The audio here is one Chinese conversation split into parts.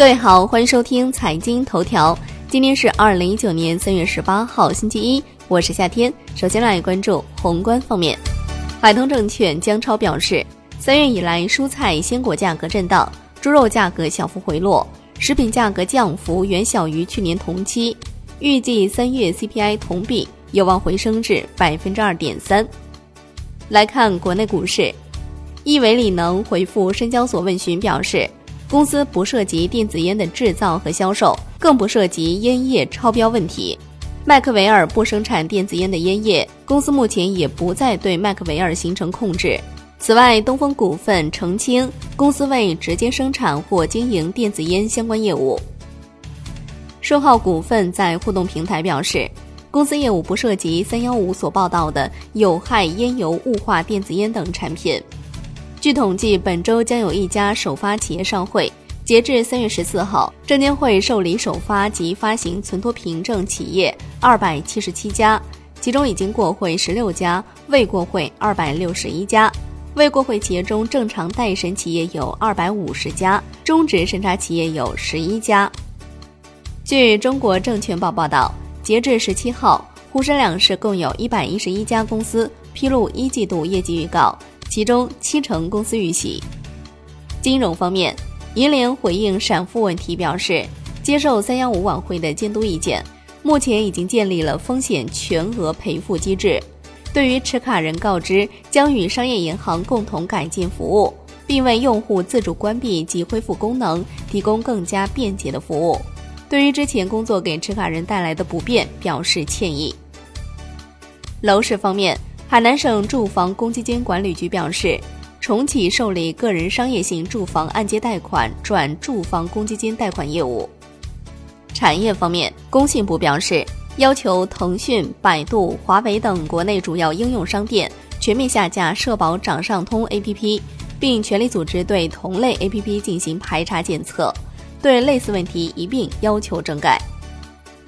各位好，欢迎收听财经头条。今天是二零一九年三月十八号，星期一，我是夏天。首先来关注宏观方面，海通证券姜超表示，三月以来，蔬菜鲜果价格震荡，猪肉价格小幅回落，食品价格降幅远小于去年同期。预计三月 CPI 同比有望回升至百分之二点三。来看国内股市，亿维理能回复深交所问询表示。公司不涉及电子烟的制造和销售，更不涉及烟叶超标问题。麦克维尔不生产电子烟的烟叶，公司目前也不再对麦克维尔形成控制。此外，东风股份澄清，公司未直接生产或经营电子烟相关业务。顺浩股份在互动平台表示，公司业务不涉及三幺五所报道的有害烟油雾化电子烟等产品。据统计，本周将有一家首发企业上会。截至三月十四号，证监会受理首发及发行存托凭证企业二百七十七家，其中已经过会十六家，未过会二百六十一家。未过会企业中，正常待审企业有二百五十家，终止审查企业有十一家。据中国证券报报道，截至十七号，沪深两市共有一百一十一家公司披露一季度业绩预告。其中七成公司预喜。金融方面，银联回应闪付问题表示，接受三幺五晚会的监督意见，目前已经建立了风险全额赔付机制。对于持卡人告知将与商业银行共同改进服务，并为用户自主关闭及恢复功能提供更加便捷的服务。对于之前工作给持卡人带来的不便，表示歉意。楼市方面。海南省住房公积金管理局表示，重启受理个人商业性住房按揭贷款转住房公积金贷款业务。产业方面，工信部表示，要求腾讯、百度、华为等国内主要应用商店全面下架社保掌上通 APP，并全力组织对同类 APP 进行排查检测，对类似问题一并要求整改。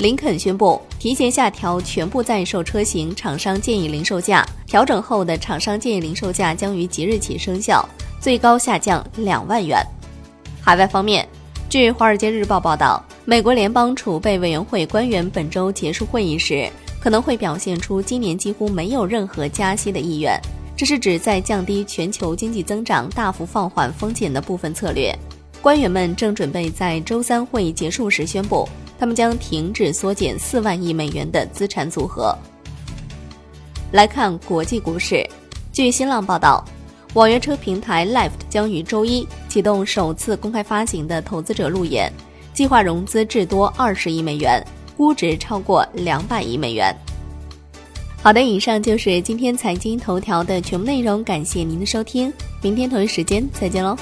林肯宣布提前下调全部在售车型厂商建议零售价，调整后的厂商建议零售价将于即日起生效，最高下降两万元。海外方面，据《华尔街日报》报道，美国联邦储备委员会官员本周结束会议时，可能会表现出今年几乎没有任何加息的意愿，这是指在降低全球经济增长大幅放缓风险的部分策略。官员们正准备在周三会议结束时宣布。他们将停止缩减四万亿美元的资产组合。来看国际股市，据新浪报道，网约车平台 Lyft 将于周一启动首次公开发行的投资者路演，计划融资至多二十亿美元，估值超过两百亿美元。好的，以上就是今天财经头条的全部内容，感谢您的收听，明天同一时间再见喽。